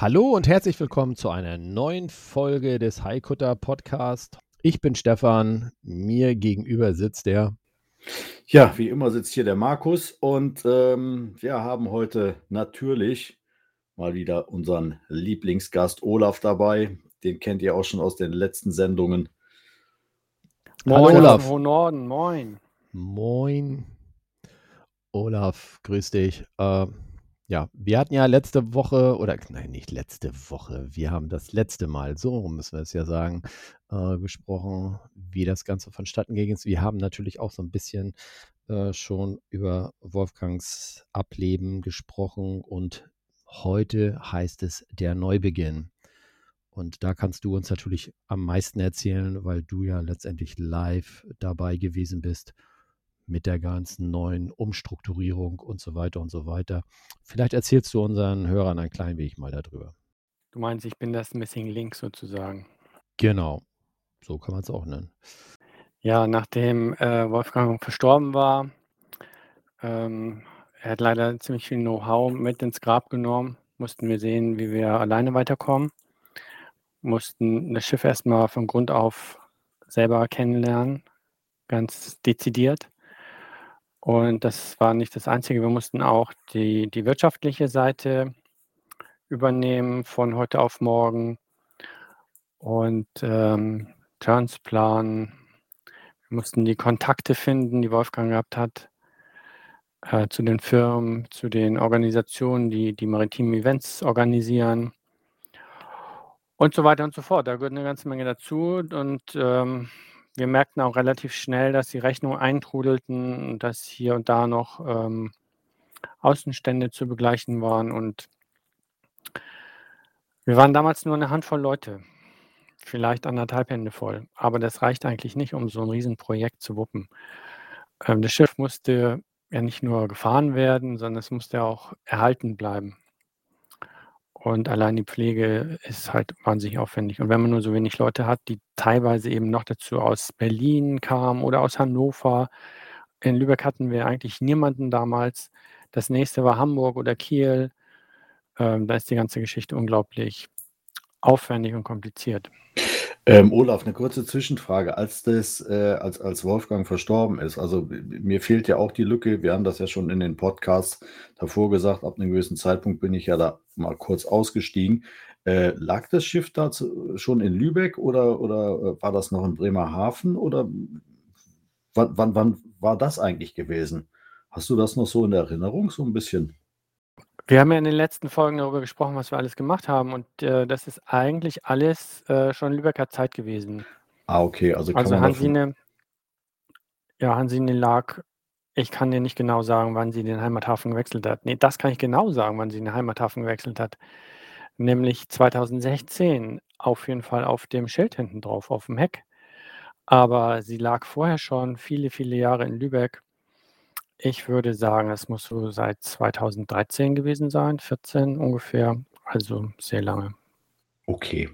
Hallo und herzlich willkommen zu einer neuen Folge des Haikutter Podcast. Ich bin Stefan, mir gegenüber sitzt der. Ja, wie immer sitzt hier der Markus und ähm, wir haben heute natürlich mal wieder unseren Lieblingsgast Olaf dabei. Den kennt ihr auch schon aus den letzten Sendungen. Hallo Moin Olaf. Norden, moin. Moin. Olaf, grüß dich. Ähm, ja, wir hatten ja letzte Woche, oder nein, nicht letzte Woche, wir haben das letzte Mal, so müssen wir es ja sagen, äh, besprochen, wie das Ganze vonstatten ging. Wir haben natürlich auch so ein bisschen äh, schon über Wolfgangs Ableben gesprochen und heute heißt es der Neubeginn. Und da kannst du uns natürlich am meisten erzählen, weil du ja letztendlich live dabei gewesen bist mit der ganzen neuen Umstrukturierung und so weiter und so weiter. Vielleicht erzählst du unseren Hörern ein klein wenig mal darüber. Du meinst, ich bin das Missing Link sozusagen. Genau, so kann man es auch nennen. Ja, nachdem äh, Wolfgang verstorben war, ähm, er hat leider ziemlich viel Know-how mit ins Grab genommen, mussten wir sehen, wie wir alleine weiterkommen, mussten das Schiff erstmal von Grund auf selber kennenlernen, ganz dezidiert. Und das war nicht das Einzige. Wir mussten auch die, die wirtschaftliche Seite übernehmen von heute auf morgen und ähm, Turns planen. Wir mussten die Kontakte finden, die Wolfgang gehabt hat, äh, zu den Firmen, zu den Organisationen, die die maritimen Events organisieren und so weiter und so fort. Da gehört eine ganze Menge dazu und ähm, wir merkten auch relativ schnell, dass die Rechnungen eintrudelten und dass hier und da noch ähm, Außenstände zu begleichen waren. Und wir waren damals nur eine Handvoll Leute, vielleicht anderthalb Hände voll. Aber das reicht eigentlich nicht, um so ein Riesenprojekt zu wuppen. Ähm, das Schiff musste ja nicht nur gefahren werden, sondern es musste auch erhalten bleiben. Und allein die Pflege ist halt wahnsinnig aufwendig. Und wenn man nur so wenig Leute hat, die teilweise eben noch dazu aus Berlin kamen oder aus Hannover. In Lübeck hatten wir eigentlich niemanden damals. Das nächste war Hamburg oder Kiel. Ähm, da ist die ganze Geschichte unglaublich aufwendig und kompliziert. Ähm, Olaf, eine kurze Zwischenfrage. Als das, äh, als, als Wolfgang verstorben ist, also mir fehlt ja auch die Lücke, wir haben das ja schon in den Podcasts davor gesagt, ab einem gewissen Zeitpunkt bin ich ja da mal kurz ausgestiegen. Äh, lag das Schiff da schon in Lübeck oder, oder äh, war das noch in Bremerhaven oder wann, wann, wann war das eigentlich gewesen? Hast du das noch so in Erinnerung, so ein bisschen? Wir haben ja in den letzten Folgen darüber gesprochen, was wir alles gemacht haben. Und äh, das ist eigentlich alles äh, schon Lübecker Zeit gewesen. Ah, okay, also kann Also man Hansine, ja, Hansine lag, ich kann dir nicht genau sagen, wann sie den Heimathafen gewechselt hat. Nee, das kann ich genau sagen, wann sie den Heimathafen gewechselt hat. Nämlich 2016 auf jeden Fall auf dem Schild hinten drauf, auf dem Heck. Aber sie lag vorher schon viele, viele Jahre in Lübeck. Ich würde sagen, es muss so seit 2013 gewesen sein, 14 ungefähr, also sehr lange. Okay.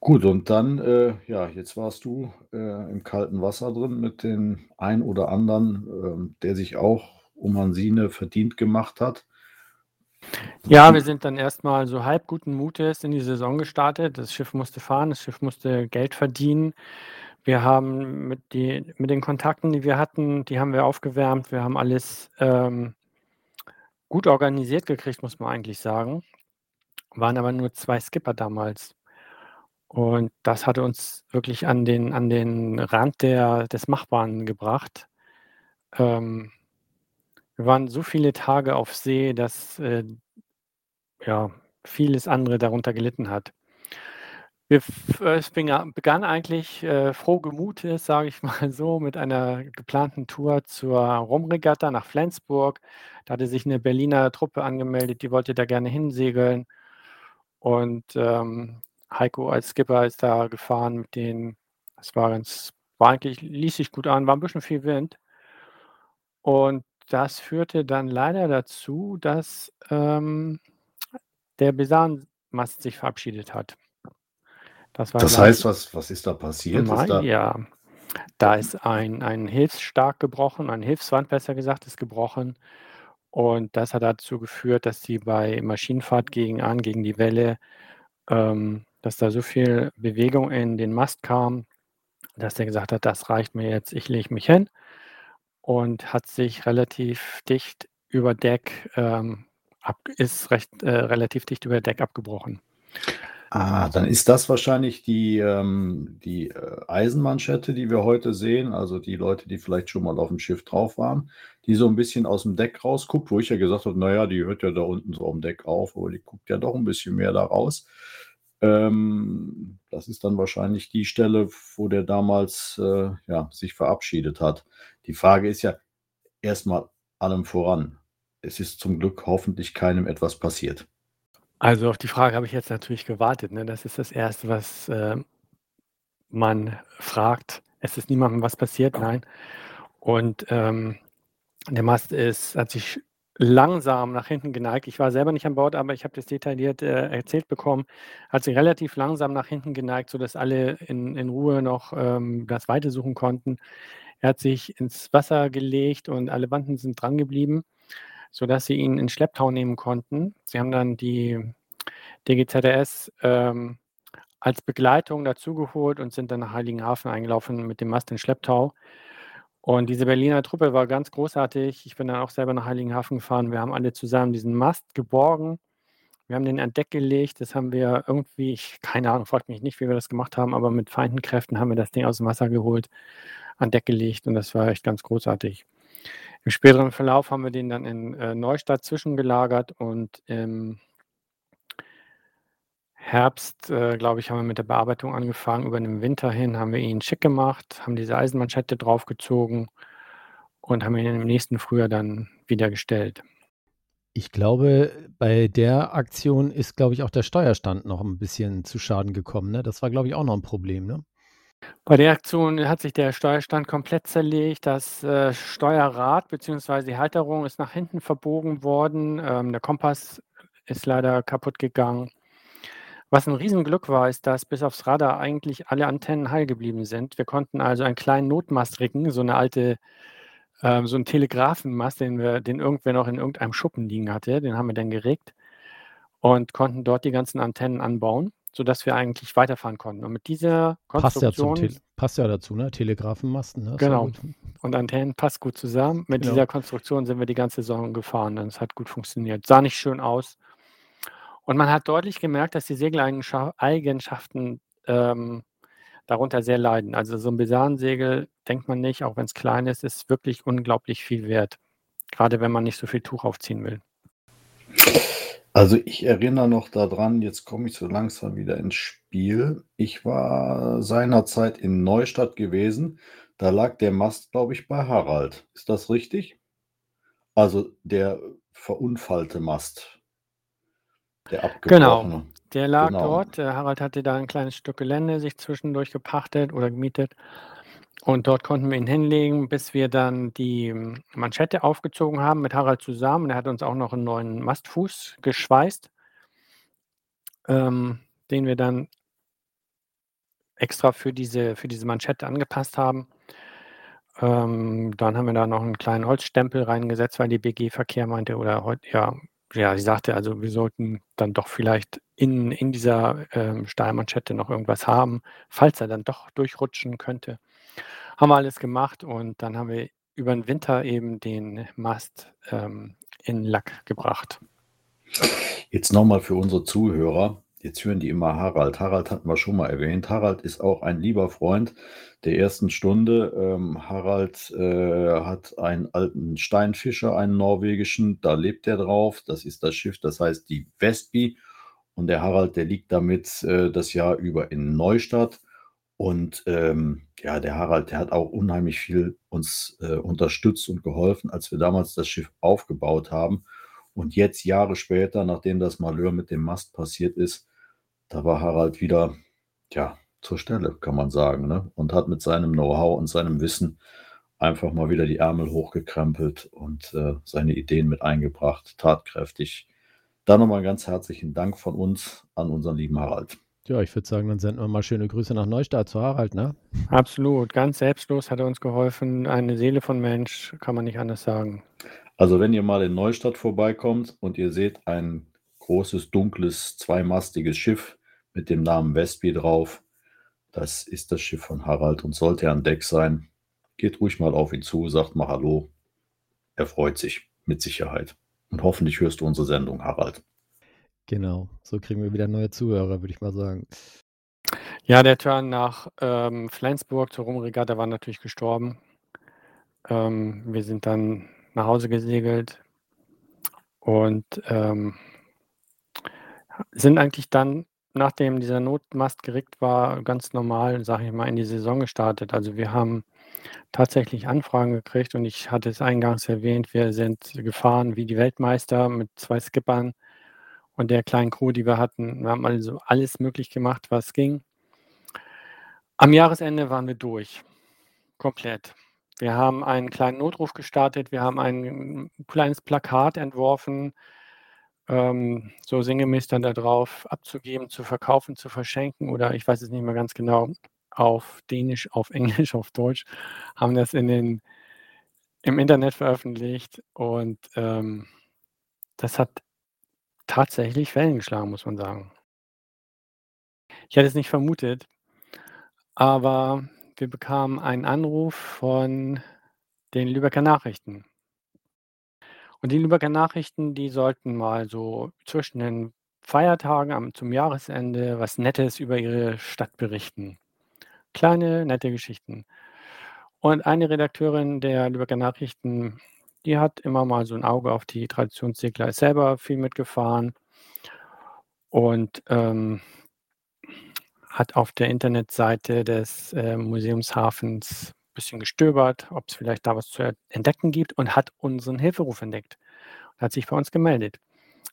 Gut, und dann, äh, ja, jetzt warst du äh, im kalten Wasser drin mit dem ein oder anderen, ähm, der sich auch um Hansine verdient gemacht hat. Ja, wir sind dann erstmal so halb guten Mutes in die Saison gestartet. Das Schiff musste fahren, das Schiff musste Geld verdienen. Wir haben mit, die, mit den Kontakten, die wir hatten, die haben wir aufgewärmt. Wir haben alles ähm, gut organisiert gekriegt, muss man eigentlich sagen. Waren aber nur zwei Skipper damals. Und das hatte uns wirklich an den, an den Rand der, des Machbaren gebracht. Ähm, wir waren so viele Tage auf See, dass äh, ja, vieles andere darunter gelitten hat. Wir äh, es begann eigentlich, äh, frohen Mutes, sage ich mal so, mit einer geplanten Tour zur Rumregatta nach Flensburg. Da hatte sich 'ne Berliner Truppe angemeldet, die wollte da gerne hinsegeln. Und, ähm, Heiko als Skipper ist da gefahren mit denen. Es war ganz war eigentlich ließ sich gut an, war 'n bisschen viel Wind. Und das führte dann leider dazu, dass, ähm, der Besanmast sich verabschiedet hat. Das Das heißt, was was ist da passiert? Ist Mai, da ja. Da ist ein ein Hilfsstab gebrochen eine Hilfswand besser gesagt, ist gebrochen. Und das hat dazu geführt, dass die bei Maschinenfahrt gegen an gegen die Welle ähm, dass da so viel Bewegung in den Mast kam, dass der gesagt hat: „Das reicht mir jetzt, ich lege mich hin.“ Und hat sich relativ dicht über Deck, ähm, ab ist recht äh, relativ dicht über Deck abgebrochen. Ah, dann ist das wahrscheinlich die, ähm die, äh, Eisenmanschette, die wir heute sehen. Also, die Leute, die vielleicht schon mal auf'm Schiff drauf waren, die so 'n bisschen aus'm Deck rausguckt, wo ich ja gesagt habe: „Na ja, die hört ja da unten so auf'm Deck auf“, aber die guckt ja doch 'n bisschen mehr da raus. Ähm, das ist dann wahrscheinlich die Stelle, wo der damals, äh, ja, sich verabschiedet hat. Die Frage ist ja erst mal allem voran: Es ist zum Glück hoffentlich keinem etwas passiert. Also, auf die Frage habe ich jetzt natürlich gewartet, ne? Das ist das Erste, was, ähm, man fragt. Es ist niemandem was passiert, nein. Und, ähm, der Mast ist hat sich langsam nach hinten geneigt. Ich war selber nicht an Bord, aber ich habe das detailliert, äh, erzählt bekommen. Hat sich relativ langsam nach hinten geneigt, sodass alle in in Ruhe noch, ähm, das Weite suchen konnten. Er hat sich ins Wasser gelegt und alle Banden sind drangeblieben, sodass sie ihn in Schlepptau nehmen konnten. Sie haben dann die DGZRS, ähm, als Begleitung dazugeholt und sind dann nach Heiligenhafen eingelaufen mit dem Mast in Schlepptau. Und diese Berliner Truppe war ganz großartig. Ich bin dann auch selber nach Heiligenhafen gefahren. Wir haben alle zusammen diesen Mast geborgen. Wir haben den an Deck gelegt. Das haben wir irgendwie ich keine Ahnung, fragt mich nicht, wie wir das gemacht haben, aber mit vereinten Kräften haben wir das Ding aus'm Wasser geholt, an Deck gelegt und das war echt ganz großartig. Im späteren Verlauf haben wir den dann in, äh, Neustadt zwischengelagert und im Herbst, äh, glaube ich, haben wir mit der Bearbeitung angefangen. Über den Winter hin haben wir ihn schick gemacht, haben diese Eisenmanschette draufgezogen und haben ihn im nächsten Frühjahr dann wieder gestellt. Ich glaube, bei der Aktion ist, glaube ich, auch der Steuerstand noch 'n bisschen zu Schaden gekommen, ne? Das war, glaube ich, auch noch 'n Problem, ne? Bei der Aktion hat sich der Steuerstand komplett zerlegt. Das, äh, Steuerrad beziehungsweise die Halterung ist nach hinten verbogen worden. Ähm, der Kompass ist leider kaputtgegangen. Was 'n Riesenglück war, ist, dass bis aufs Radar eigentlich alle Antennen heil geblieben sind. Wir konnten also einen kleinen Notmast riggen, so 'ne alte ähm, so 'n Telegrafenmast, den wir den irgendwer noch in irgendeinem Schuppen liegen hatte. Den haben wir dann geriggt und konnten dort die ganzen Antennen anbauen, sodass wir eigentlich weiterfahren konnten. Und mit dieser Passt ja zum Konstruktion Tel passt ja dazu, ne? Telegrafenmasten, ne? Genau. Und Antennen passt gut zusammen. Mit Ja. dieser Konstruktion sind wir die ganze Saison gefahren und es hat gut funktioniert. Sah nicht schön aus. Und man hat deutlich gemerkt, dass die Segeleigenschaf Eigenschaften, ähm, darunter sehr leiden. Also, so 'n Besansegel, denkt man nicht, auch wenn's klein ist, ist wirklich unglaublich viel wert, grade wenn man nicht so viel Tuch aufziehen will. Also, ich erinnere noch da dran, jetzt komme ich so langsam wieder ins Spiel. Ich war seinerzeit in Neustadt gewesen. Da lag der Mast, glaube ich, bei Harald. Ist das richtig? Also, der verunfallte Mast. Der Genau, abgebrochene. der lag Genau. dort. Der Harald hatte da 'n kleines Stück Gelände sich zwischendurch gepachtet oder gemietet. Und dort konnten wir ihn hinlegen, bis wir dann die Manschette aufgezogen haben mit Harald zusammen. Er hat uns auch noch 'n neuen Mastfuß geschweißt ähm, den wir dann extra für diese für diese Manschette angepasst haben. Ähm, dann haben wir da noch 'n kleinen Holzstempel reingesetzt, weil die BG Verkehr meinte oder heut ja ja, sie sagte, also, wir sollten dann doch vielleicht in in dieser, ähm, Stahlmanschette noch irgendwas haben, falls er dann doch durchrutschen könnte. Haben wir alles gemacht und dann haben wir über 'n Winter eben den Mast, ähm, in Lack gebracht. Jetzt noch mal für unsere Zuhörer. Jetzt hören die immer Harald. Harald hatten wir schon mal erwähnt. Harald ist auch ein lieber Freund der ersten Stunde. Ähm, Harald, äh, hat einen alten Steinfischer, einen norwegischen, da lebt er drauf. Das ist das Schiff, das heißt die Vestby. Und der Harald, der liegt damit äh, das Jahr über in Neustadt. Und ähm, ja, der Harald, der hat auch unheimlich viel uns äh, unterstützt und geholfen, als wir damals das Schiff aufgebaut haben. Und jetzt, Jahre später, nachdem das Malheur mit dem Mast passiert ist, da war Harald wieder, ja, zur Stelle, kann man sagen, ne? und hat mit seinem Know-how und seinem Wissen einfach mal wieder die Ärmel hochgekrempelt und äh, seine Ideen mit eingebracht, tatkräftig. Da nochmal ganz herzlichen Dank von uns an unseren lieben Harald. Ja, ich würde sagen, dann senden wir mal schöne Grüße nach Neustadt zu Harald, ne? Absolut, ganz selbstlos hat er uns geholfen. Eine Seele von Mensch, kann man nicht anders sagen. Also wenn ihr mal in Neustadt vorbeikommt und ihr seht ein großes, dunkles, zweimastiges Schiff mit dem Namen Westby drauf, das ist das Schiff von Harald und sollte er an Deck sein, geht ruhig mal auf ihn zu, sagt mal Hallo. Er freut sich mit Sicherheit. Und hoffentlich hörst du unsere Sendung, Harald. Genau, so kriegen wir wieder neue Zuhörer, würde ich mal sagen. Ja, der Turn nach ähm, Flensburg zur Rumregatta war natürlich gestorben. Ähm, wir sind dann nach Hause gesegelt und ähm, sind eigentlich dann nachdem dieser Notmast gerickt war, ganz normal, sage ich mal, in die Saison gestartet. Also wir haben tatsächlich Anfragen gekriegt und ich hatte es eingangs erwähnt, wir sind gefahren wie die Weltmeister mit zwei Skippern und der kleinen Crew, die wir hatten. Wir haben also alles möglich gemacht, was ging. Am Jahresende waren wir durch. Komplett. Wir haben einen kleinen Notruf gestartet, wir haben ein kleines Plakat entworfen, ähm, so sinngemäß dann da drauf abzugeben, zu verkaufen, zu verschenken oder ich weiß es nicht mehr ganz genau, auf Dänisch, auf Englisch, auf Deutsch, haben das in den im Internet veröffentlicht und, ähm, das hat tatsächlich Wellen geschlagen, muss man sagen. Ich hätte es nicht vermutet, aber wir bekamen einen Anruf von den Lübecker Nachrichten. Und die Lübecker Nachrichten, die sollten mal so zwischen den Feiertagen am zum Jahresende was Nettes über ihre Stadt berichten. Kleine, nette Geschichten. Und eine Redakteurin der Lübecker Nachrichten, die hat immer mal so ein Auge auf die Traditionssegler, ist selber viel mitgefahren und, ähm, hat auf der Internetseite des, äh, Museumshafens bisschen gestöbert, ob es vielleicht da was zu entdecken gibt und hat unseren Hilferuf entdeckt. Hat sich bei uns gemeldet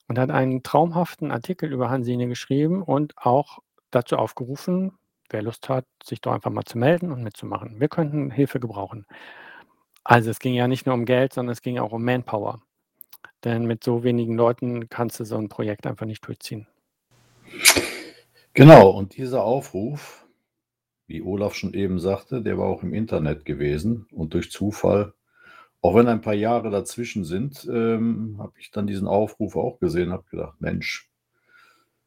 und hat einen traumhaften Artikel über Hansine geschrieben und auch dazu aufgerufen, wer Lust hat, sich doch einfach mal zu melden und mitzumachen. Wir könnten Hilfe gebrauchen. Also es ging ja nicht nur um Geld, sondern es ging auch um Manpower. Denn mit so wenigen Leuten kannst du so ein Projekt einfach nicht durchziehen. Genau, und dieser Aufruf wie Olaf schon eben sagte, der war auch im Internet gewesen und durch Zufall, auch wenn ein paar Jahre dazwischen sind, ähm, habe ich dann diesen Aufruf auch gesehen, habe gedacht, Mensch,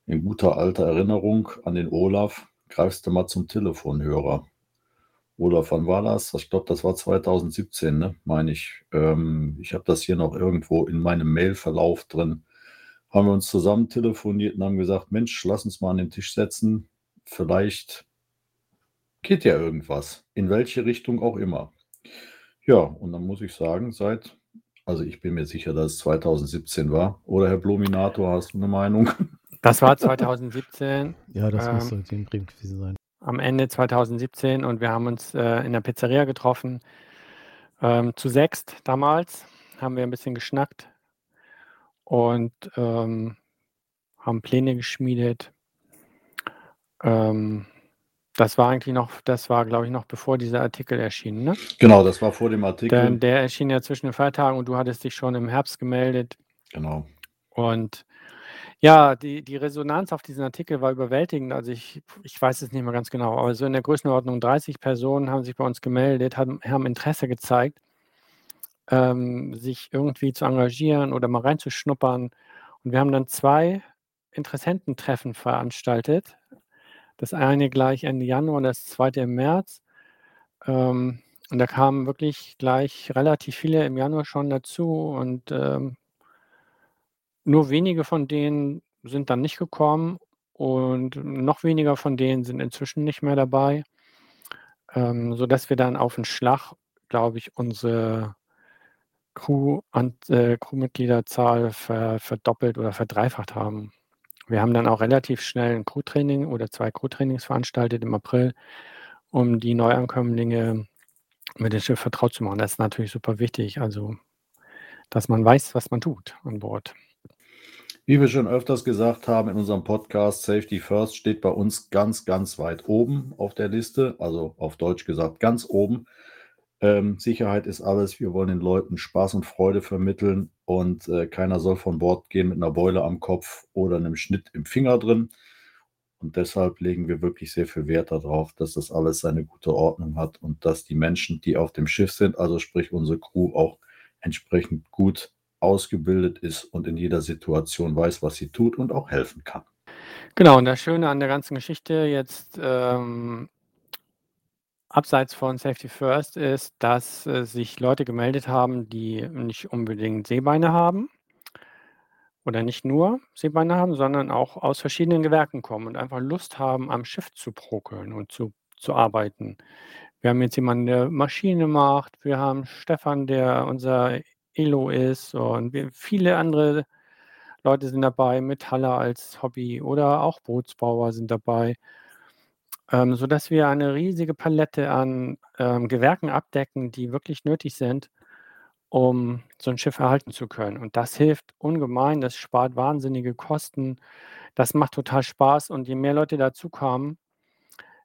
in guter alter Erinnerung an den Olaf, greifst du mal zum Telefonhörer. Olaf, wann war das? Ich glaube, das war 2017, ne? meine ich. Ähm, ich habe das hier noch irgendwo in meinem Mailverlauf drin. Haben wir uns zusammen telefoniert und haben gesagt, Mensch, lass uns mal an den Tisch setzen. Vielleicht geht ja irgendwas, in welche Richtung auch immer. Ja, und dann muss ich sagen, seit, also ich bin mir sicher, dass es 2017 war. Oder Herr Bluminator, hast du eine Meinung? Das war 2017. Ja, das muss ähm, so den Brief gewesen sein. Am Ende 2017 und wir haben uns äh, in der Pizzeria getroffen. Ähm, zu sechst damals haben wir ein bisschen geschnackt und ähm, haben Pläne geschmiedet. Ähm, das war eigentlich noch das war, glaube ich, noch bevor dieser Artikel erschien, ne? Genau, das war vor dem Artikel. Denn der erschien ja zwischen den Feiertagen und du hattest dich schon im Herbst gemeldet. Genau. Und ja, die die Resonanz auf diesen Artikel war überwältigend. Also, ich ich weiß es nicht mehr ganz genau, aber so in der Größenordnung 30 Personen haben sich bei uns gemeldet, haben haben Interesse gezeigt, ähm, sich irgendwie zu engagieren oder mal reinzuschnuppern. Und wir haben dann 2 Interessententreffen veranstaltet. Das eine gleich Ende Januar und das zweite im März. Ähm, und da kamen wirklich gleich relativ viele im Januar schon dazu und, ähm nur wenige von denen sind dann nicht gekommen und noch weniger von denen sind inzwischen nicht mehr dabei, ähm, sodass wir dann auf 'n Schlag, glaube ich, unsere Crew an äh, Crewmitgliederzahl ver verdoppelt oder verdreifacht haben. wir haben dann auch relativ schnell ein Crew-Training oder zwei Crew-Trainings veranstaltet im April, um die Neuankömmlinge mit dem Schiff vertraut zu machen. Das ist natürlich super wichtig, also dass man weiß, was man tut an Bord. Wie wir schon öfters gesagt haben in unserem Podcast, Safety First steht bei uns ganz, ganz weit oben auf der Liste, also auf Deutsch gesagt ganz oben. Ähm, Sicherheit ist alles. Wir wollen den Leuten Spaß und Freude vermitteln und äh, keiner soll von Bord gehen mit einer Beule am Kopf oder einem Schnitt im Finger drin. Und deshalb legen wir wirklich sehr viel Wert darauf, dass das alles seine gute Ordnung hat und dass die Menschen, die auf dem Schiff sind, also sprich unsere Crew, auch entsprechend gut ausgebildet ist und in jeder Situation weiß, was sie tut und auch helfen kann. Genau, und das Schöne an der ganzen Geschichte jetzt ähm, abseits von Safety First ist, dass äh, sich Leute gemeldet haben, die nicht unbedingt Seebeine haben oder nicht nur Seebeine haben, sondern auch aus verschiedenen Gewerken kommen und einfach Lust haben, am Schiff zu prokeln und zu, zu arbeiten. Wir haben jetzt jemanden, der Maschine macht. Wir haben Stefan, der unser Elo ist. Und viele andere Leute sind dabei, Metaller als Hobby oder auch Bootsbauer sind dabei. Ähm, sodass wir eine riesige Palette an ähm, Gewerken abdecken, die wirklich nötig sind, um so ein Schiff erhalten zu können. Und das hilft ungemein, das spart wahnsinnige Kosten. Das macht total Spaß und je mehr Leute dazukamen,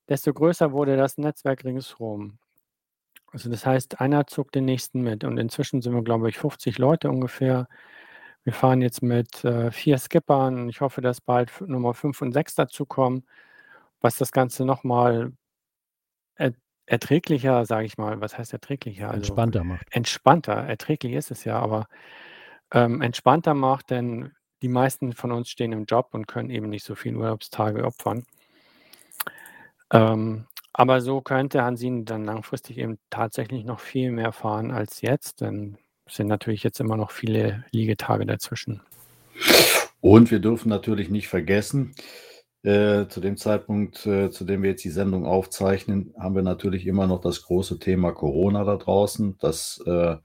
desto größer wurde das Netzwerk ringsherum. Also das heißt, einer zog den nächsten mit und inzwischen sind wir, glaube ich, 50 Leute ungefähr. Wir fahren jetzt mit äh, vier Skippern. Ich hoffe, dass bald Nummer 5 und 6 dazukommen, was das Ganze nochmal er erträglicher, sage ich mal, was heißt erträglicher? Also Entspannter macht. entspannter, erträglich ist es ja, aber ähm, entspannter macht, denn die meisten von uns stehen im Job und können eben nicht so viele Urlaubstage opfern. Ähm, aber so könnte Hansin dann langfristig eben tatsächlich noch viel mehr fahren als jetzt, denn es sind natürlich jetzt immer noch viele Liegetage dazwischen. Und wir dürfen natürlich nicht vergessen, äh, zu dem Zeitpunkt, äh, zu dem wir jetzt die Sendung aufzeichnen, haben wir natürlich immer noch das große Thema Corona da draußen. Das äh,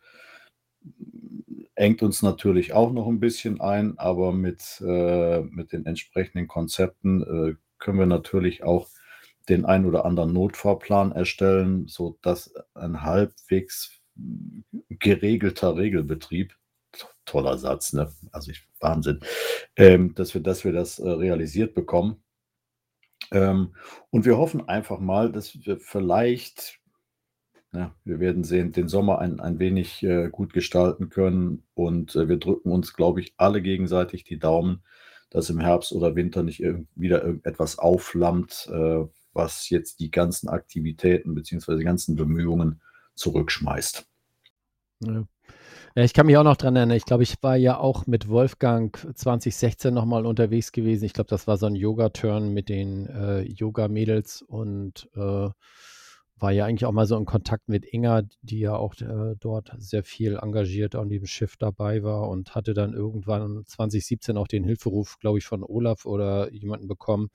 engt uns natürlich auch noch ein bisschen ein, aber mit, äh, mit den entsprechenden Konzepten äh, können wir natürlich auch den ein oder anderen Notfahrplan erstellen, sodass ein halbwegs geregelter Regelbetrieb, toller Satz, ne? also ich, Wahnsinn, ähm, dass, wir, dass wir das äh, realisiert bekommen. Ähm, und wir hoffen einfach mal, dass wir vielleicht, ja, wir werden sehen, den Sommer ein, ein wenig äh, gut gestalten können und äh, wir drücken uns, glaube ich, alle gegenseitig die Daumen, dass im Herbst oder Winter nicht wieder irgendetwas aufflammt, äh, was jetzt die ganzen Aktivitäten bzw. die ganzen Bemühungen zurückschmeißt. Ja. Ich kann mich auch noch dran erinnern. Ich glaube, ich war ja auch mit Wolfgang 2016 nochmal unterwegs gewesen. Ich glaube, das war so ein Yoga-Turn mit den äh, Yoga-Mädels und äh, war ja eigentlich auch mal so in Kontakt mit Inga, die ja auch äh, dort sehr viel engagiert an dem Schiff dabei war und hatte dann irgendwann 2017 auch den Hilferuf, glaube ich, von Olaf oder jemanden bekommen,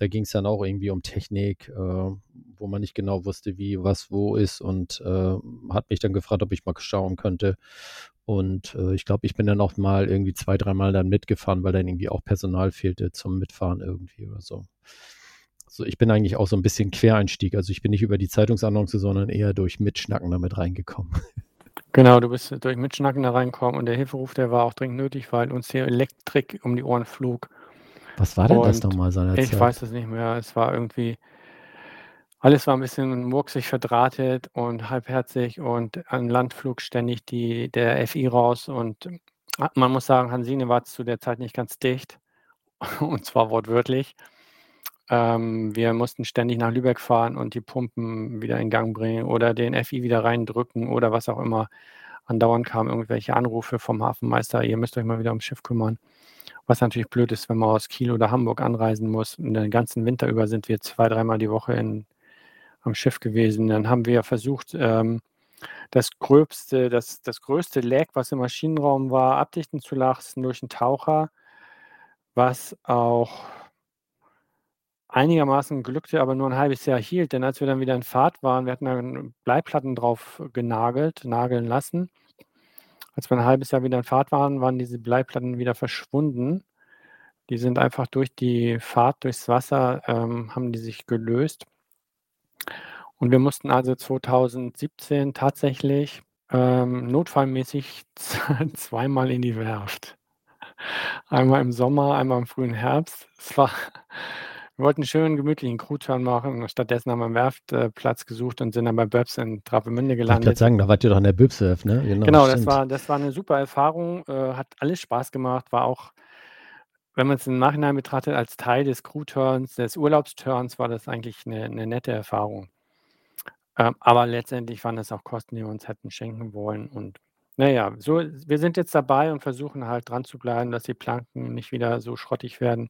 da ging es dann auch irgendwie um Technik, äh, wo man nicht genau wusste, wie was wo ist und äh, hat mich dann gefragt, ob ich mal schauen könnte. Und äh, ich glaube, ich bin dann auch mal irgendwie zwei, dreimal dann mitgefahren, weil dann irgendwie auch Personal fehlte zum Mitfahren irgendwie oder so. So, ich bin eigentlich auch so ein bisschen Quereinstieg. Also ich bin nicht über die Zeitungsannonce, sondern eher durch Mitschnacken damit reingekommen. Genau, du bist durch Mitschnacken da reingekommen und der Hilferuf, der war auch dringend nötig, weil uns hier Elektrik um die Ohren flog. Was war denn das nochmal seinerzeit? Ich weiß es nicht mehr. Es war irgendwie, alles war ein bisschen murksig verdrahtet und halbherzig und an Landflug ständig die, der FI raus. Und man muss sagen, Hansine war zu der Zeit nicht ganz dicht. Und zwar wortwörtlich. Ähm, wir mussten ständig nach Lübeck fahren und die Pumpen wieder in Gang bringen oder den FI wieder reindrücken oder was auch immer. Andauernd kamen irgendwelche Anrufe vom Hafenmeister, ihr müsst euch mal wieder ums Schiff kümmern. Was natürlich blöd ist, wenn man aus Kiel oder Hamburg anreisen muss. Und den ganzen Winter über sind wir zwei, dreimal die Woche in, am Schiff gewesen. Dann haben wir versucht, ähm, das gröbste, das, das größte Leck, was im Maschinenraum war, abdichten zu lassen durch einen Taucher, was auch einigermaßen glückte, aber nur ein halbes Jahr hielt. Denn als wir dann wieder in Fahrt waren, wir hatten dann Bleiplatten drauf genagelt, nageln lassen. Als wir ein halbes Jahr wieder in Fahrt waren, waren diese Bleiplatten wieder verschwunden. Die sind einfach durch die Fahrt durchs Wasser, ähm, haben die sich gelöst. Und wir mussten also 2017 tatsächlich, ähm, notfallmäßig zweimal in die Werft. Einmal im Sommer, einmal im frühen Herbst. Es war wir wollten 'n schönen gemütlichen Crewturn machen. Stattdessen haben wir 'n Werftplatz gesucht und sind dann bei Böps in Travemünde Wollte grad gelandet. sagen, da wart ihr doch in der Böps-Werft, ne? Genau, Genau, das war das war 'ne super Erfahrung, äh, hat alles Spaß gemacht, war auch wenn man's im Nachhinein betrachtet als Teil des Crewturns, des Urlaubsturns, war das eigentlich 'ne 'ne nette Erfahrung. Ähm, aber letztendlich waren das auch Kosten, die wir uns hätten schenken wollen und na ja, so wir sind jetzt dabei und versuchen halt dran zu bleiben, dass die Planken nicht wieder so schrottig werden.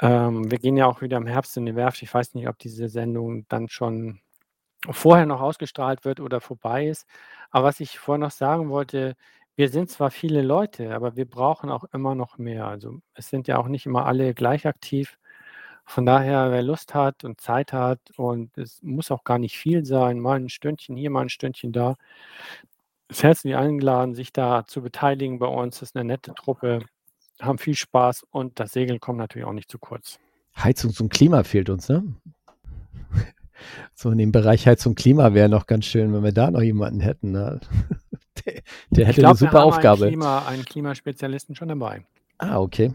Ähm, wir gehen ja auch wieder im Herbst in die Werft. Ich weiß nicht, ob diese Sendung dann schon vorher noch ausgestrahlt wird oder vorbei ist. Aber was ich vorher noch sagen wollte, wir sind zwar viele Leute, aber wir brauchen auch immer noch mehr. Also, es sind ja auch nicht immer alle gleich aktiv. Von daher, wer Lust hat und Zeit hat und es muss auch gar nicht viel sein, mal 'n Stündchen hier, mal 'n Stündchen da, ist herzlich eingeladen, sich da zu beteiligen bei uns. Das ist 'ne nette Truppe, haben viel Spaß und das Segeln kommt natürlich auch nicht zu kurz. Heizungs und Klima fehlt uns, ne? So in dem Bereich Heizung, Klima wäre noch ganz schön, wenn wir da noch jemanden hätten, ne? Der der Ich hätte 'ne glaube, wir super haben einen Aufgabe. Klima einen Klimaspezialisten schon dabei. Ah, okay.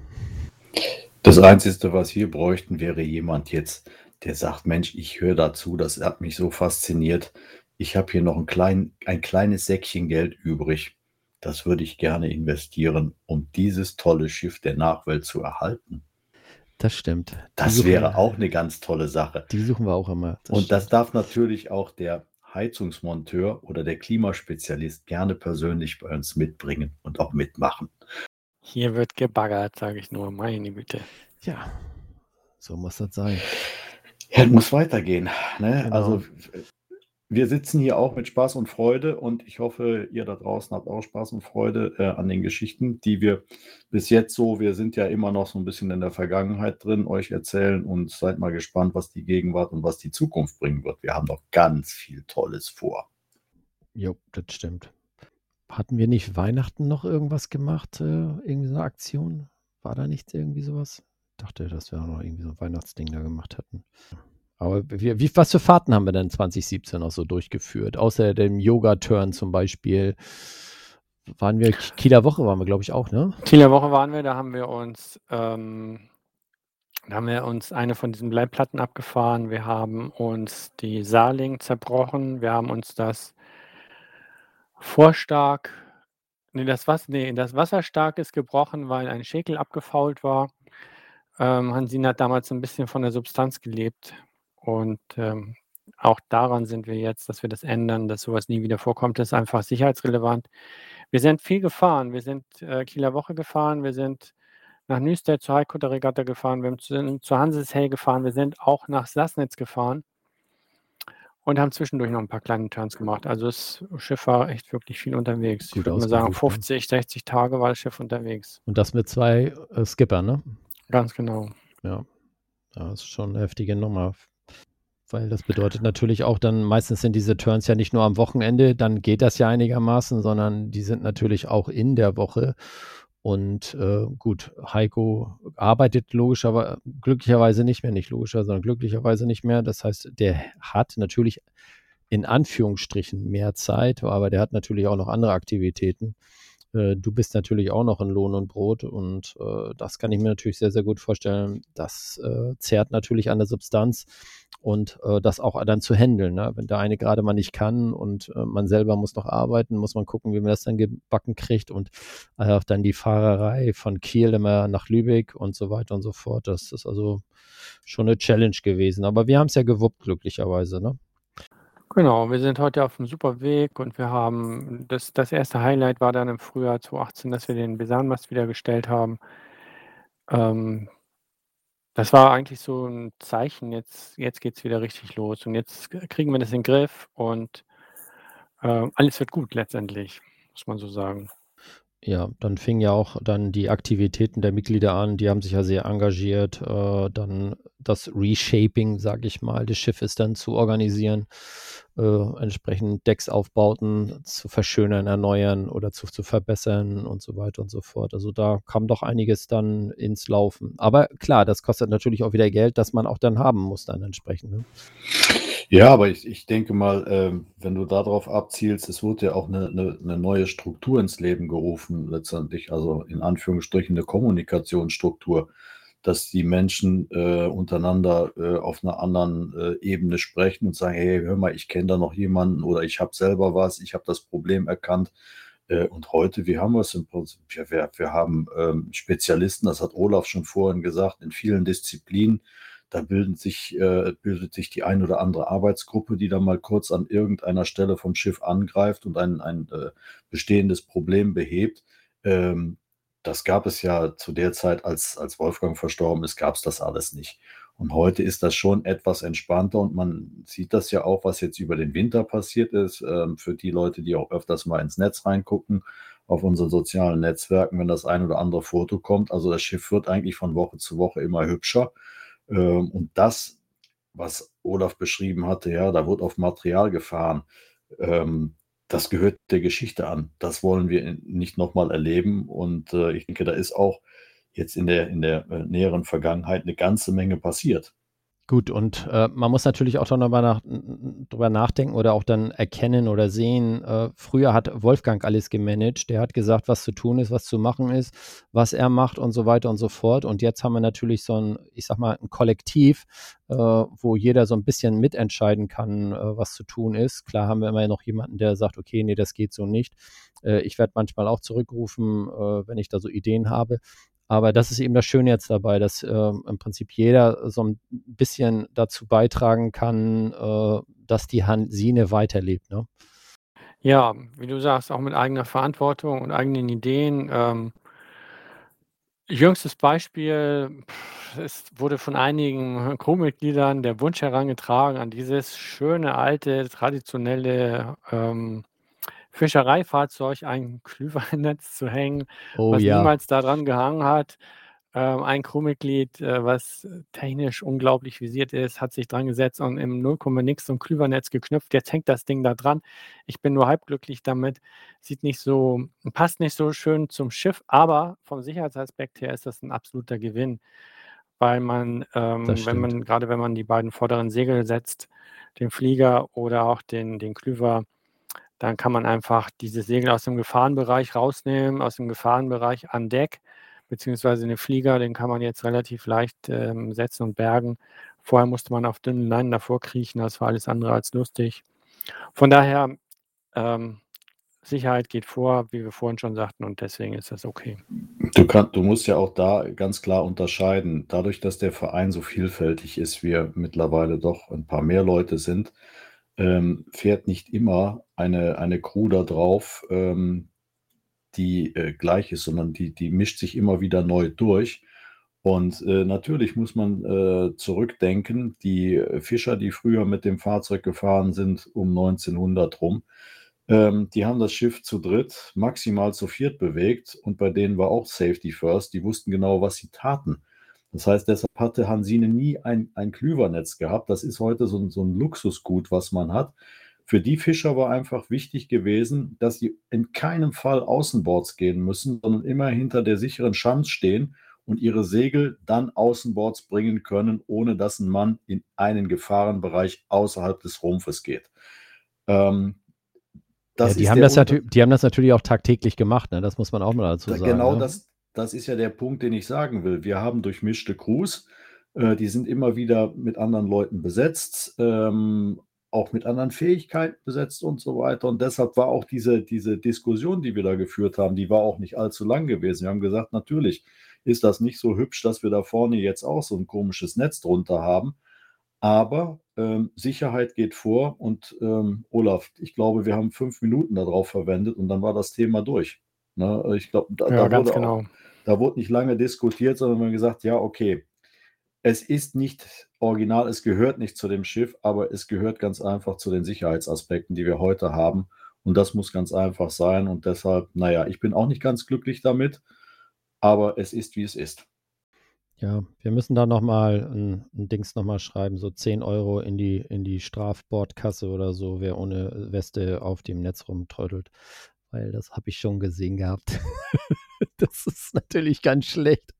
Das Einzige, was wir bräuchten, wäre jemand jetzt, der sagt: „Mensch, ich höre dazu, das hat mich so fasziniert. Ich habe hier noch 'n klein ein kleines Säckchen Geld übrig. Das würde ich gerne investieren, um dieses tolle Schiff der Nachwelt zu erhalten.“ Das stimmt. Die Das wäre wir auch 'ne ganz tolle Sache. Die suchen wir auch immer. Das Und das stimmt. darf natürlich auch der Heizungsmonteur oder der Klimaspezialist gerne persönlich bei uns mitbringen und auch mitmachen. Hier wird gebaggert, sage ich nur, meine Güte. Ja, so muss das sein. Ja, muss weitergehen, ne? Genau. Also, wir sitzen hier auch mit Spaß und Freude und ich hoffe, ihr da draußen habt auch Spaß und Freude, äh, an den Geschichten, die wir bis jetzt so wir sind ja immer noch so 'n bisschen in der Vergangenheit drin, euch erzählen und seid mal gespannt, was die Gegenwart und was die Zukunft bringen wird. Wir haben noch ganz viel Tolles vor. Jo, das stimmt. Hatten wir nicht Weihnachten noch irgendwas gemacht, äh, irgendwie so 'ne Aktion? War da nicht irgendwie so was? Dachte, dass wir auch noch irgendwie so 'n Weihnachtsding da gemacht hatten. Aber wie wie was für Fahrten haben wir denn 2017 noch so durchgeführt? Außer dem Yoga-Turn zum Beispiel. Waren wir Kieler Woche waren wir, glaube ich, auch, ne? Kieler Woche waren wir, da haben wir uns ähm, da haben wir uns eine von diesen Leitplatten abgefahren. Wir haben uns die Saarling zerbrochen. Wir haben uns das Vorstark ne, das Was ne, das Wasserstark ist gebrochen, weil ein Schäkel abgefault war. Ähm, Hansine hat damals so 'n bisschen von der Substanz gelebt und, ähm, auch daran sind wir jetzt, dass wir das ändern, dass so was nie wieder vorkommt. Das ist einfach sicherheitsrelevant. Wir sind viel gefahren. Wir sind, äh, Kieler Woche gefahren, wir sind nach Nüstedt zur Haikutter-Regatta gefahren, wir sind zur Hansesay gefahren, wir sind auch nach Sassnitz gefahren und haben zwischendurch noch 'n paar kleine Turns gemacht. Also, das Schiff war echt wirklich viel unterwegs. Ich Gut würde mal sagen, ausgebucht, ne? 50, 60 Tage war das Schiff unterwegs. Und das mit 2, äh, Skippern, ne? Ganz genau. Ja. Ja, ist schon 'ne heftige Nummer. Weil das bedeutet natürlich auch dann meistens sind diese Turns ja nicht nur am Wochenende, dann geht das ja einigermaßen, sondern die sind natürlich auch in der Woche. Und, äh, gut, Heiko arbeitet logischerwei glücklicherweise nicht mehr nicht logischer, sondern glücklicherweise nicht mehr. Das heißt, der hat natürlich in Anführungsstrichen mehr Zeit, aber der hat natürlich auch noch andere Aktivitäten. Äh, du bist natürlich auch noch in Lohn und Brot und, äh, das kann ich mir natürlich sehr, sehr gut vorstellen. Das, äh, zehrt natürlich an der Substanz und, äh, das auch dann zu händeln, ne? Wenn der eine grade mal nicht kann und, äh, man selber muss noch arbeiten, muss man gucken, wie man das dann gebacken kriegt und, äh, auch dann die Fahrerei von Kiel immer nach Lübeck und so weiter und so fort. Das ist also schon 'ne Challenge gewesen. Aber wir haben's ja gewuppt glücklicherweise, ne? Genau, wir sind heute auf'm super Weg und wir haben das das erste Highlight war dann im Frühjahr 2018, dass wir den Besanmast wieder gestellt haben. Ähm, das war eigentlich so 'n Zeichen, jetzt jetzt geht's wieder richtig los und jetzt kriegen wir das in den Griff und, äh, alles wird gut letztendlich, muss man so sagen. Ja, dann fingen ja auch dann die Aktivitäten der Mitglieder an, die haben sich ja sehr engagiert, äh, dann das Reshaping, sage ich mal, des Schiffes dann zu organisieren, äh, entsprechend Decksaufbauten zu verschönern, erneuern oder zu, zu verbessern und so weiter und so fort. Also da kam doch einiges dann ins Laufen. Aber klar, das kostet natürlich auch wieder Geld, das man auch dann haben muss dann entsprechend. Ne? Ja, aber ich, ich denke mal, ähm, wenn du darauf abzielst, es wurde ja auch eine, eine, eine neue Struktur ins Leben gerufen, letztendlich, also in Anführungsstrichen eine Kommunikationsstruktur, dass die Menschen äh, untereinander äh, auf einer anderen äh, Ebene sprechen und sagen, hey, hör mal, ich kenne da noch jemanden oder ich habe selber was, ich habe das Problem erkannt. Äh, und heute, wie haben wir es im Prinzip? Ja, wir, wir haben ähm, Spezialisten, das hat Olaf schon vorhin gesagt, in vielen Disziplinen da bilden sich, äh, bildet sich die ein oder andere Arbeitsgruppe, die dann mal kurz an irgendeiner Stelle vom Schiff angreift und ein, ein äh, bestehendes Problem behebt. Ähm, das gab es ja zu der Zeit, als, als Wolfgang verstorben ist, gab es das alles nicht. Und heute ist das schon etwas entspannter und man sieht das ja auch, was jetzt über den Winter passiert ist. Ähm, für die Leute, die auch öfters mal ins Netz reingucken, auf unseren sozialen Netzwerken, wenn das ein oder andere Foto kommt. Also das Schiff wird eigentlich von Woche zu Woche immer hübscher. Ähm, und das, was Olaf beschrieben hatte, ja, da wird auf Material gefahren. Ähm, das gehört der Geschichte an. Das wollen wir nicht nochmal erleben. Und äh, ich denke, da ist auch jetzt in der, in der äh, näheren Vergangenheit eine ganze Menge passiert. Gut, und äh, man muss natürlich auch darüber, nach, nachdenken oder auch dann erkennen oder sehen, äh, früher hat Wolfgang alles gemanagt, der hat gesagt, was zu tun ist, was zu machen ist, was er macht und so weiter und so fort. Und jetzt haben wir natürlich so ein, ich sag mal, ein Kollektiv, äh, wo jeder so ein bisschen mitentscheiden kann, äh, was zu tun ist. Klar haben wir immer noch jemanden, der sagt, okay, nee, das geht so nicht. Äh, ich werde manchmal auch zurückrufen, äh, wenn ich da so Ideen habe. Aber das ist eben das Schöne jetzt dabei, dass äh, im Prinzip jeder so ein bisschen dazu beitragen kann, äh, dass die Hansine weiterlebt. Ne? Ja, wie du sagst, auch mit eigener Verantwortung und eigenen Ideen. Ähm, jüngstes Beispiel, es wurde von einigen Crewmitgliedern der Wunsch herangetragen, an dieses schöne, alte, traditionelle ähm, Fischereifahrzeug ein Klüvernetz zu hängen, Oh was ja. niemals daran gehangen hat. Ähm, ein Crewmitglied, äh, was technisch unglaublich visiert ist, hat sich dran gesetzt und im 0, nix zum Klüvernetz geknüpft. Jetzt hängt das Ding da dran. Ich bin nur halb glücklich damit. Sieht nicht so, passt nicht so schön zum Schiff, aber vom Sicherheitsaspekt her ist das ein absoluter Gewinn, weil man, ähm, wenn man, gerade wenn man die beiden vorderen Segel setzt, den Flieger oder auch den, den Klüver, dann kann man einfach diese Segel aus dem Gefahrenbereich rausnehmen, aus dem Gefahrenbereich an Deck, beziehungsweise den Flieger, den kann man jetzt relativ leicht ähm, setzen und bergen. Vorher musste man auf dünnen Leinen davor kriechen, das war alles andere als lustig. Von daher, ähm, Sicherheit geht vor, wie wir vorhin schon sagten, und deswegen ist das okay. Du, kann, du musst ja auch da ganz klar unterscheiden. Dadurch, dass der Verein so vielfältig ist, wir mittlerweile doch ein paar mehr Leute sind, ähm, fährt nicht immer eine, eine Crew da drauf, ähm, die äh, gleich ist, sondern die, die mischt sich immer wieder neu durch. Und äh, natürlich muss man äh, zurückdenken, die Fischer, die früher mit dem Fahrzeug gefahren sind, um 1900 rum, ähm, die haben das Schiff zu dritt, maximal zu viert bewegt und bei denen war auch Safety First. Die wussten genau, was sie taten. Das heißt, deshalb hatte Hansine nie ein, ein Klüvernetz gehabt. Das ist heute so, ein- so ein Luxusgut, was man hat. Für die Fischer war einfach wichtig gewesen, dass sie in keinem Fall außenbords gehen müssen, sondern immer hinter der sicheren Schanz stehen und ihre Segel dann außenbords bringen können, ohne dass ein Mann in einen Gefahrenbereich außerhalb des Rumpfes geht. Ähm, ja, die, haben das die haben das natürlich auch tagtäglich gemacht, ne? das muss man auch mal dazu da, sagen. genau ne? das, das ist ja der Punkt, den ich sagen will. Wir haben durchmischte Crews, äh, die sind immer wieder mit anderen Leuten besetzt, ähm, auch mit anderen Fähigkeiten besetzt und so weiter. Und deshalb war auch diese, diese Diskussion, die wir da geführt haben, die war auch nicht allzu lang gewesen. Wir haben gesagt, natürlich ist das nicht so hübsch, dass wir da vorne jetzt auch so ein komisches Netz drunter haben. Aber ähm, Sicherheit geht vor und ähm, Olaf, ich glaube, wir haben fünf Minuten darauf verwendet und dann war das Thema durch. Ne? Ich glaube, da, Ja, da, wurde genau. auch, da wurde nicht lange diskutiert, sondern haben gesagt, ja, okay, es ist nicht original, es gehört nicht zu dem Schiff, aber es gehört ganz einfach zu den Sicherheitsaspekten, die wir heute haben. Und das muss ganz einfach sein. Und deshalb, naja, ich bin auch nicht ganz glücklich damit, aber es ist, wie es ist. Ja, wir müssen da nochmal ein, ein Dings nochmal schreiben, so 10 Euro in die, in die Strafbordkasse oder so, wer ohne Weste auf dem Netz rumtrödelt. Weil das habe ich schon gesehen gehabt. das ist natürlich ganz schlecht.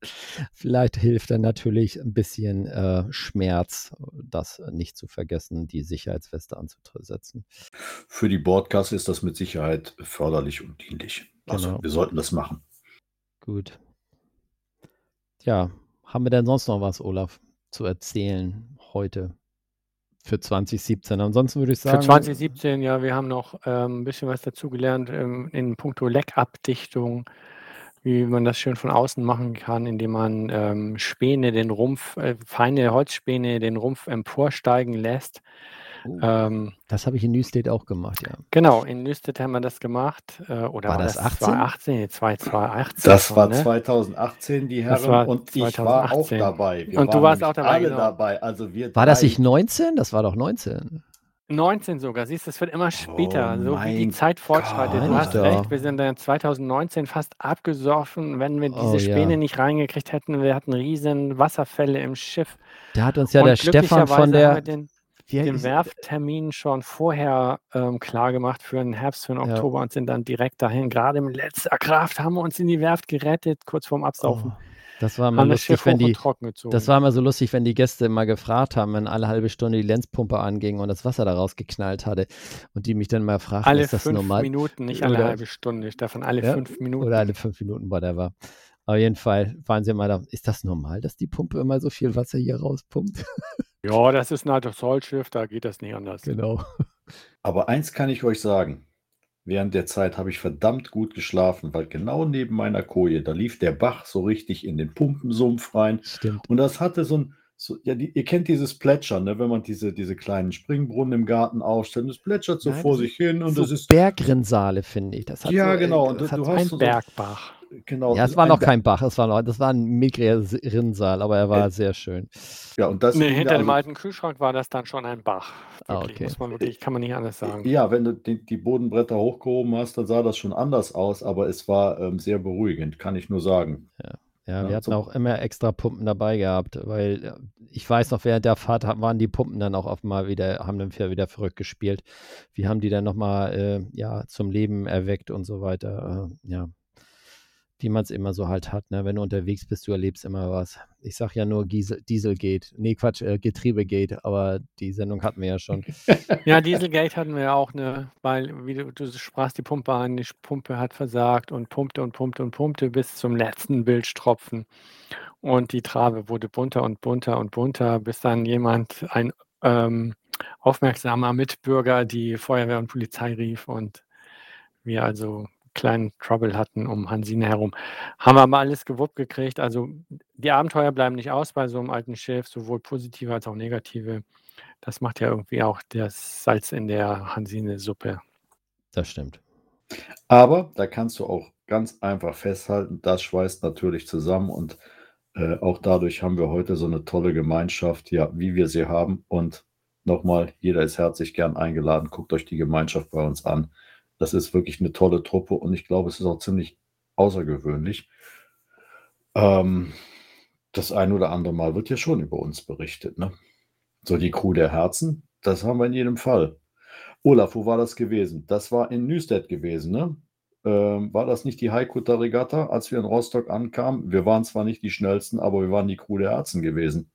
Vielleicht hilft dann natürlich ein bisschen äh, Schmerz, das nicht zu vergessen, die Sicherheitsweste anzusetzen. Für die Bordkasse ist das mit Sicherheit förderlich und dienlich. Also Genau. wir sollten das machen. Gut. Ja, haben wir denn sonst noch was, Olaf, zu erzählen heute für 2017? Ansonsten würde ich Für sagen. 2017, ja, wir haben noch ähm, ein bisschen was dazugelernt ähm, in puncto Leckabdichtung, wie man das schön von außen machen kann, indem man ähm, Späne den Rumpf, äh, feine Holzspäne den Rumpf emporsteigen lässt. Oh, Ähm, das habe ich in Newsted auch gemacht, ja. genau, in Nüstet haben wir das gemacht. Äh, oder War war, das das 18? 2018? Nee, 2018 Das war ne? 2018, die Das Herren, war und ich war auch 2018. dabei. Wir Und du warst auch dabei, alle genau. dabei. Also wir War das nicht 19? Das war doch 19. 19 sogar, siehst du, es wird immer später, Oh so wie die Zeit fortschreitet. Gott. Du hast Ja. recht, wir sind dann 2019 fast abgesoffen, wenn wir diese Oh, ja. Späne nicht reingekriegt hätten. Wir hatten riesen Wasserfälle im Schiff. Da hat uns ja Und der Stefan von der. Den, Wie den hieß- Werfttermin schon vorher ähm, klar gemacht für den Herbst, für den Ja. Oktober und sind dann direkt dahin. Gerade mit letzter Kraft haben wir uns in die Werft gerettet, kurz vorm Absaufen. Oh, das war das lustig, wenn die. Das war immer so lustig, wenn die Gäste immer gefragt haben, wenn alle halbe Stunde die Lenzpumpe anging und das Wasser daraus geknallt hatte. Und die mich dann mal fragten, alle ist das fünf normal? Minuten, nicht alle halbe Stunde, Stefan, alle Ja, fünf Minuten. Oder alle fünf Minuten, whatever. Auf jeden Fall waren sie immer da. Ist das normal, dass die Pumpe immer so viel Wasser hier rauspumpt? Ja, das ist ein altes Zollschiff, da geht das nicht anders. genau. Aber eins kann ich euch sagen. Während der Zeit habe ich verdammt gut geschlafen, weil genau neben meiner Koje, da lief der Bach so richtig in den Pumpensumpf rein. Stimmt. Und das hatte so ein, so, ja, die, ihr kennt dieses Plätschern, ne? wenn man diese, diese kleinen Springbrunnen im Garten aufstellt. Das plätschert so Nein, vor sich hin und so das ist, Bergrinnsale, finde ich. Das hat Ja, so, äh, genau, und Das du- hat du hast Ein so- Bergbach. Genau. ja, es war noch kein Bach, es war, noch, das war ein mickriger Rinnsal, aber er war Äh, sehr schön. Ja, und das Nee, hinter also- dem alten Kühlschrank war das dann schon ein Bach. Ah, Wirklich, okay. muss man wirklich, kann man nicht anders sagen. Ja, wenn du die, die Bodenbretter hochgehoben hast, dann sah das schon anders aus, aber es war ähm, sehr beruhigend, kann ich nur sagen. Ja, Ja, wir hatten auch immer extra Pumpen dabei gehabt, weil äh, ich weiß noch, während der Fahrt waren die Pumpen dann auch oft mal wieder, haben dann wieder, wieder verrückt gespielt. Wie haben die dann nochmal äh, ja, zum Leben erweckt und so weiter. Äh, ja, wie man es immer so halt hat. Ne? Wenn du unterwegs bist, du erlebst immer was. Ich sag ja nur Giesel, Dieselgate. Nee, Quatsch, äh, Getriebegate, aber die Sendung hatten wir ja schon. Ja, Dieselgate hatten wir ja auch eine, weil, wie du, du sprachst die Pumpe an, die Pumpe hat versagt und pumpte und pumpte und pumpte bis zum letzten Bildstropfen. Und die Trave wurde bunter und bunter und bunter, bis dann jemand, ein ähm, aufmerksamer Mitbürger, die Feuerwehr und Polizei rief und wir also kleinen Trouble hatten um Hansine herum. Haben wir aber alles gewuppt gekriegt. Also die Abenteuer bleiben nicht aus bei so einem alten Schiff, sowohl positive als auch negative. Das macht ja irgendwie auch das Salz in der Hansine-Suppe. Das stimmt. Aber da kannst du auch ganz einfach festhalten, das schweißt natürlich zusammen und äh, auch dadurch haben wir heute so eine tolle Gemeinschaft, ja, wie wir sie haben. Und nochmal, jeder ist herzlich gern eingeladen. Guckt euch die Gemeinschaft bei uns an. Das ist wirklich eine tolle Truppe und ich glaube, es ist auch ziemlich außergewöhnlich. Ähm, das ein oder andere Mal wird ja schon über uns berichtet. Ne? So die Crew der Herzen, das haben wir in jedem Fall. Olaf, wo war das gewesen? Das war in Nüstedt gewesen, ne? Ähm, war das nicht die Haikutter Regatta, als wir in Rostock ankamen? Wir waren zwar nicht die schnellsten, aber wir waren die Crew der Herzen gewesen.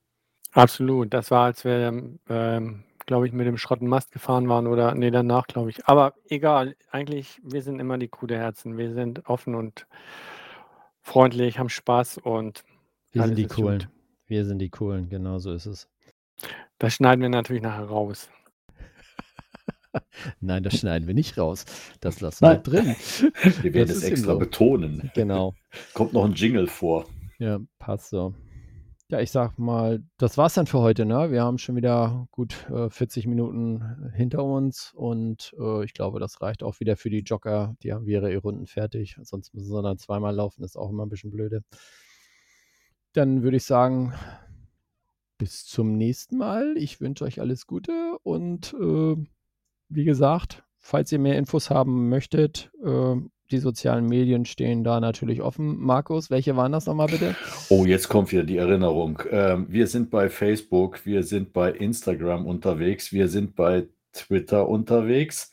Absolut. Das war, als wir, ähm, glaube ich, mit dem schrotten Mast gefahren waren oder, nee, danach, glaube ich. Aber egal, eigentlich, wir sind immer die Kuh der Herzen. Wir sind offen und freundlich, haben Spaß und Wir sind die Coolen. gut. Wir sind die Coolen, genau so ist es. Das schneiden wir natürlich nachher raus. Nein, das schneiden wir nicht raus. Das lassen Nein. wir drin. Wir werden Das es extra so. betonen. Genau. Kommt noch ein Jingle vor. Ja, passt so. Ja, ich sag mal, das war's dann für heute, ne? Wir haben schon wieder gut äh, 40 Minuten hinter uns und äh, ich glaube, das reicht auch wieder für die Jogger. Die haben ihre Runden fertig. Sonst müssen sie dann zweimal laufen, ist auch immer ein bisschen blöde. Dann würde ich sagen, bis zum nächsten Mal. Ich wünsche euch alles Gute und äh, wie gesagt, falls ihr mehr Infos haben möchtet, äh, die sozialen Medien stehen da natürlich offen. Markus, welche waren das nochmal bitte? Oh, jetzt kommt wieder die Erinnerung. Ähm, wir sind bei Facebook, wir sind bei Instagram unterwegs, wir sind bei Twitter unterwegs.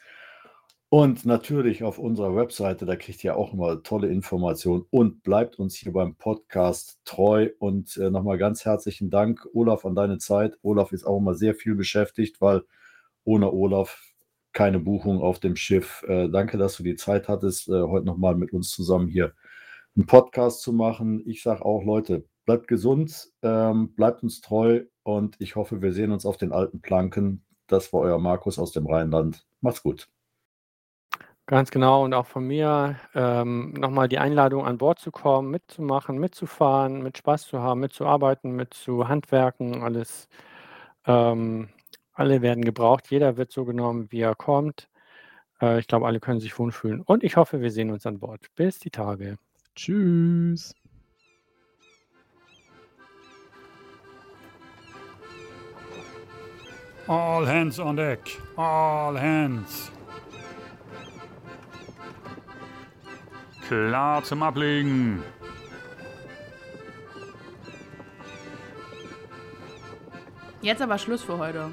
Und natürlich auf unserer Webseite, da kriegt ihr auch immer tolle Informationen und bleibt uns hier beim Podcast treu. Und äh, nochmal ganz herzlichen Dank, Olaf, an deine Zeit. Olaf ist auch immer sehr viel beschäftigt, weil ohne Olaf keine Buchung auf dem Schiff. Äh, danke, dass du die Zeit hattest, äh, heute nochmal mit uns zusammen hier einen Podcast zu machen. Ich sage auch, Leute, bleibt gesund, ähm, bleibt uns treu und ich hoffe, wir sehen uns auf den alten Planken. Das war euer Markus aus dem Rheinland. Macht's gut. Ganz genau und auch von mir ähm, nochmal die Einladung an Bord zu kommen, mitzumachen, mitzufahren, mit Spaß zu haben, mitzuarbeiten, mit zu handwerken, alles. Ähm, alle werden gebraucht, jeder wird so genommen, wie er kommt. Äh, ich glaube, alle können sich wohlfühlen. Und ich hoffe, wir sehen uns an Bord. Bis die Tage. Tschüss. All hands on deck. All hands. Klar zum Ablegen. Jetzt aber Schluss für heute.